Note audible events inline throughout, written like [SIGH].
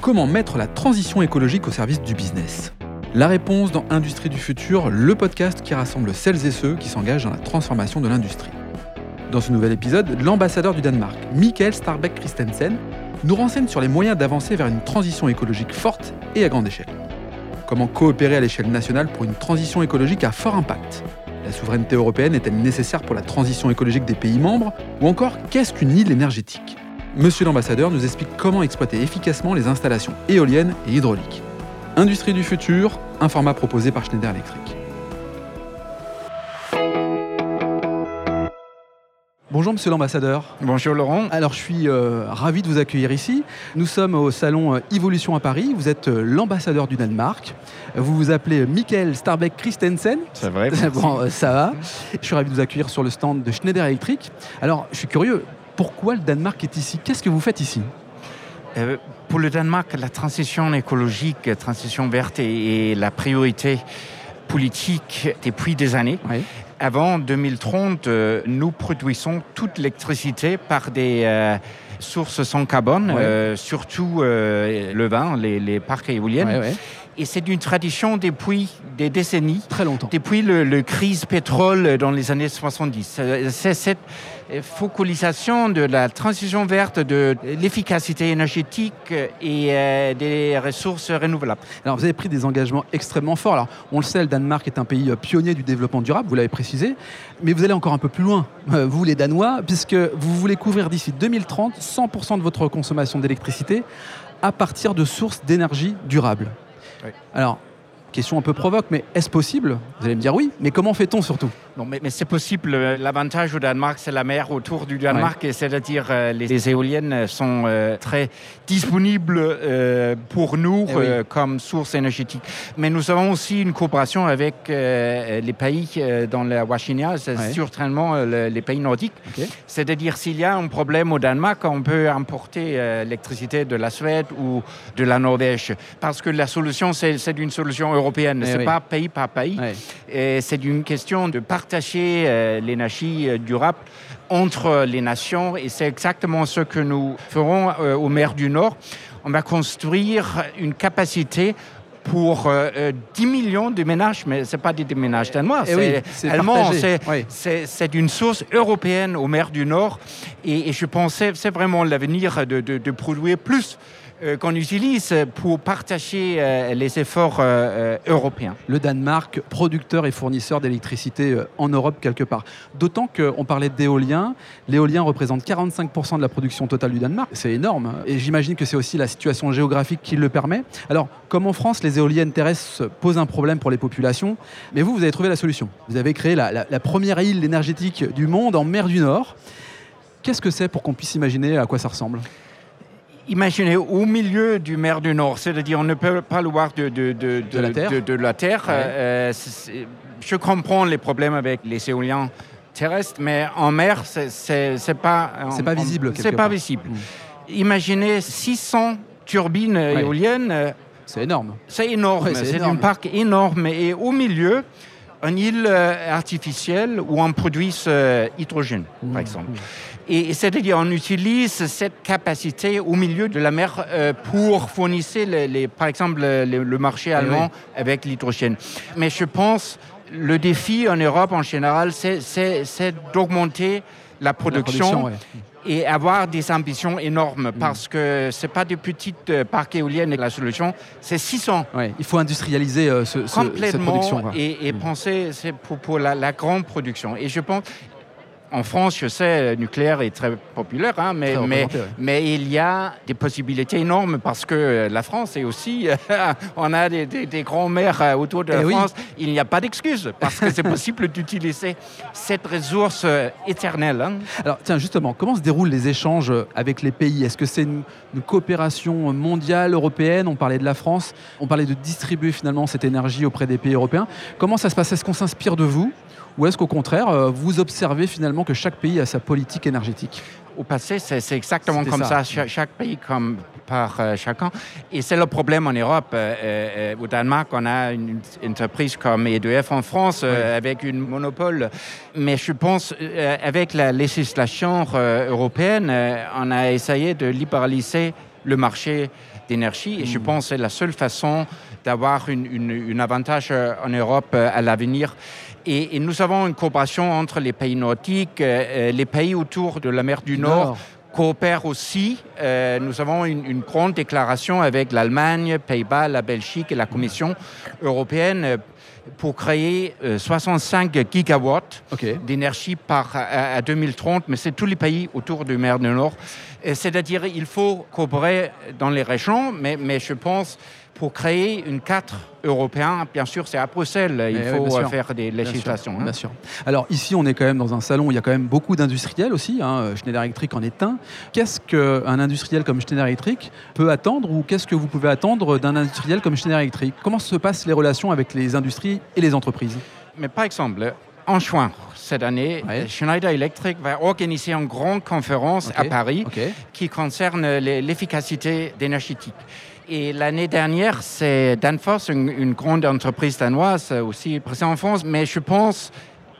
Comment mettre la transition écologique au service du business La réponse dans Industrie du futur, le podcast qui rassemble celles et ceux qui s'engagent dans la transformation de l'industrie. Dans ce nouvel épisode, l'ambassadeur du Danemark, Michael Starbeck Christensen, nous renseigne sur les moyens d'avancer vers une transition écologique forte et à grande échelle. Comment coopérer à l'échelle nationale pour une transition écologique à fort impact? La souveraineté européenne est-elle nécessaire pour la transition écologique des pays membres? Ou encore, qu'est-ce qu'une île énergétique? Monsieur l'ambassadeur nous explique comment exploiter efficacement les installations éoliennes et hydrauliques. Industrie du futur, un format proposé par Schneider Electric. Bonjour Monsieur l'ambassadeur. Bonjour Laurent. Alors je suis euh, ravi de vous accueillir ici. Nous sommes au salon euh, Evolution à Paris. Vous êtes euh, l'ambassadeur du Danemark. Vous vous appelez Michael Starbeck Christensen. C'est vrai. [LAUGHS] bon, ça va. Je suis ravi de vous accueillir sur le stand de Schneider Electric. Alors je suis curieux, pourquoi le Danemark est ici? Qu'est-ce que vous faites ici? Pour le Danemark, la transition écologique, la transition verte est, la priorité politique depuis des années. Oui. Avant 2030, euh, nous produisons toute l'électricité par des euh, sources sans carbone, Ouais. euh, surtout euh, le vin, les, les parcs éoliennes. Ouais, ouais. Et c'est une tradition depuis des décennies. Très longtemps. Depuis le, le crise pétrole dans les années 70, Euh, c'est cette focalisation de la transition verte, de l'efficacité énergétique et euh, des ressources renouvelables. Alors vous avez pris des engagements extrêmement forts. Alors on le sait, le Danemark est un pays euh, pionnier du développement durable, vous l'avez précisé, mais vous allez encore un peu plus loin, euh, vous les Danois, puisque vous voulez couvrir d'ici 2030 100% de votre consommation d'électricité à partir de sources d'énergie durables. Alors, question un peu provoque, mais est-ce possible Vous allez me dire oui, mais comment fait-on surtout? Non, mais, mais c'est possible. L'avantage au Danemark, c'est la mer autour du Danemark, et c'est-à-dire euh, les, les éoliennes sont euh, très disponibles euh, pour nous Eh oui. euh, comme source énergétique. Mais nous avons aussi une coopération avec les pays dans la Washinia, c'est Ouais. certainement le- les pays nordiques. C'est-à-dire s'il y a un problème au Danemark, on peut importer l'électricité de la Suède ou de la Norvège, parce que la solution, c'est une solution européenne, Eh c'est oui. pas? Pays par pays. Ouais. C'est une question de partager euh, l'énergie euh, durable entre les nations et c'est exactement ce que nous ferons euh, au mer du Nord. On va construire une capacité pour euh, euh, 10 millions de ménages, mais ce pas des ménages danois, Eh oui, c'est allemand, partagé. c'est Oui. c'est- c'est une source européenne au mer du Nord et, et je pensais c'est vraiment l'avenir de, de- de produire plus qu'on utilise pour partager euh, les efforts euh, euh, européens. le Danemark, producteur et fournisseur d'électricité euh, en Europe quelque part. D'autant qu'on parlait d'éolien. L'éolien représente 45% de la production totale du Danemark. C'est énorme. Et j'imagine que c'est aussi la situation géographique qui le permet. Alors, comme en France, les éoliennes terrestres posent un problème pour les populations, mais vous, vous avez trouvé la solution. Vous avez créé la- la première île énergétique du monde en mer du Nord. Qu'est-ce que c'est pour qu'on puisse imaginer à quoi ça ressemble? Imaginez au milieu du mer du Nord, c'est-à-dire on ne peut pas le voir de, de, de, De la Terre. de- de la Terre. Ouais. Euh, je comprends les problèmes avec les éoliens terrestres, mais en mer, c'est- pas... C'est pas visible, C'est pas part. visible. Mm. Imaginez 600 turbines Ouais. éoliennes, euh, C'est énorme. c'est énorme. Ouais, c'est un parc énorme. Et au milieu, une île euh, artificielle où on produit ce hydrogène, Mmh. par exemple. Et c'est-à-dire, on utilise cette capacité au milieu de la mer euh, pour fournir, les, les- par exemple, le, le marché allemand avec l'hydrogène. Mais je pense le défi en Europe en général, c'est- d'augmenter la La production, ouais. Et avoir des ambitions énormes parce que c'est pas des petites euh, parcs éoliennes la solution, c'est 600 Ouais, Il faut industrialiser euh, ce- ce- cette complètement production. quoi. et, et Mm. penser c'est pour, pour la, la grande production. Et je pense, en France, je sais, le nucléaire est très populaire, hein, mais, Très mais, représenté, ouais. mais il y a des possibilités énormes parce que euh, la France est aussi, [LAUGHS] on a des, des, des grands mers euh, autour de la Eh oui. France. Il n'y a pas d'excuse parce que c'est [LAUGHS] possible d'utiliser cette ressource euh, éternelle. hein. Alors tiens, justement, comment se déroulent les échanges avec les pays? Est-ce que c'est une, une coopération mondiale, européenne? On parlait de la France, on parlait de distribuer finalement cette énergie auprès des pays européens. Comment ça se passe? Est-ce qu'on s'inspire de vous Ou est-ce qu'au contraire, euh, vous observez finalement que chaque pays a sa politique énergétique Au passé, c'est exactement comme ça. ça. Cha- Chaque, pays comme par chacun. Et c'est le problème en Europe. au Danemark, on a une, entreprise comme EDF en France avec une monopole. Mais je pense, avec la législation européenne, on a essayé de libéraliser le marché d'énergie. Et je hmm. pense que c'est la seule façon d'avoir un avantage en Europe à l'avenir. Et, nous avons une coopération entre les pays nordiques, euh, les pays autour de la mer du Nord. coopèrent aussi. Euh, nous avons une, grande déclaration avec l'Allemagne, Pays-Bas, la Belgique et la Commission européenne euh, pour créer 65 gigawatts d'énergie par à, 2030, mais c'est tous les pays autour de mer du Nord. C'est-à-dire il faut coopérer dans les régions, mais, mais je pense pour créer une cadre européen, bien sûr, c'est à Bruxelles. Il faut euh, faire des législations. Hein. Bien sûr, Alors ici, on est quand même dans un salon où il y a quand même beaucoup d'industriels aussi. Hein. Schneider Electric en est un. Qu'est-ce qu'un industriel comme Schneider Electric peut attendre ou qu'est-ce que vous pouvez attendre d'un industriel comme Schneider Electric? Comment se passent les relations avec les industries et les entreprises? Mais par exemple, en juin cette année, Schneider Electric va organiser une grande conférence à Paris qui concerne l'efficacité énergétique. Et l'année dernière, c'est Danfoss, une, une, grande entreprise danoise, aussi présente en France. Mais je pense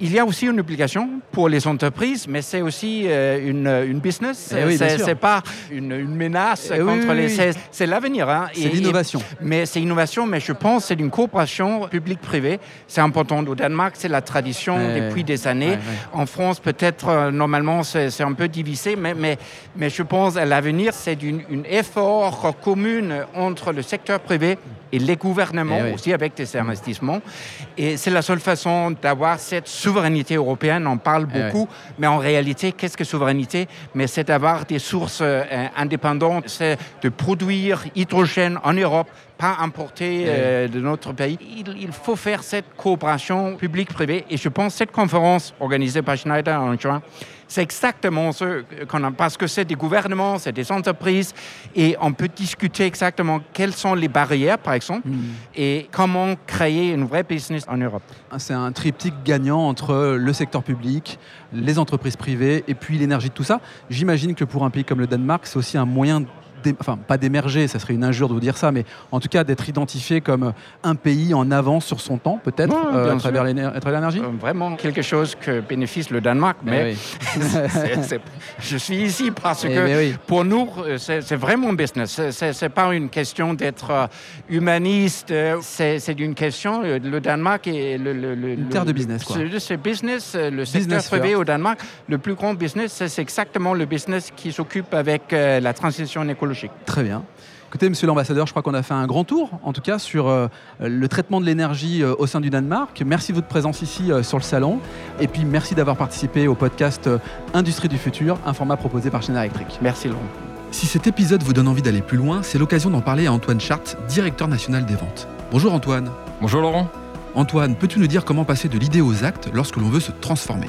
il y a aussi une obligation pour les entreprises, mais c'est aussi euh, une, une, business. Eh c'est pas une, une menace eh contre les. C'est l'avenir. Hein. C'est l'innovation. Mais c'est innovation, mais je pense que c'est une coopération publique-privée. C'est important. Au Danemark, c'est la tradition eh depuis des années. En France, peut-être, euh, normalement, c'est un peu divisé, mais, mais, mais je pense à l'avenir, c'est un effort commun entre le secteur privé et les gouvernements aussi avec des investissements. Et c'est la seule façon d'avoir cette souveraineté européenne, on parle beaucoup, mais en réalité, qu'est-ce que souveraineté? Mais c'est d'avoir des sources euh, indépendantes, c'est de produire hydrogène en Europe, pas importer eh euh, de notre pays. Il, faut faire cette coopération publique-privée et je pense que cette conférence organisée par Schneider en juin, c'est exactement ce qu'on a, parce que c'est des gouvernements, c'est des entreprises, et on peut discuter exactement quelles sont les barrières, par exemple, hmm. et comment créer une vraie business en Europe. C'est un triptyque gagnant entre le secteur public, les entreprises privées, et puis l'énergie de tout ça. J'imagine que pour un pays comme le Danemark, c'est aussi un moyen enfin pas d'émerger, ça serait une injure de vous dire ça, mais en tout cas d'être identifié comme un pays en avance sur son temps, peut-être, euh, à travers l'énergie? Euh, Vraiment quelque chose que bénéficie le Danemark, mais [LAUGHS] je suis ici parce eh que pour nous, euh, c'est vraiment business. C'est pas une question d'être humaniste, c'est une question, le Danemark est le, une terre de business. C'est business, le secteur privé au Danemark, le plus grand business, c'est exactement le business qui s'occupe avec la transition écologique Très bien. Écoutez, monsieur l'ambassadeur, je crois qu'on a fait un grand tour, en tout cas, sur euh, le traitement de l'énergie euh, au sein du Danemark. Merci de votre présence ici euh, sur le salon. Et puis, merci d'avoir participé au podcast Industrie du futur, un format proposé par Schneider Electric. Merci, Laurent. Si cet épisode vous donne envie d'aller plus loin, c'est l'occasion d'en parler à Antoine Chart, directeur national des ventes. Bonjour Antoine. Bonjour Laurent. Antoine, peux-tu nous dire comment passer de l'idée aux actes lorsque l'on veut se transformer?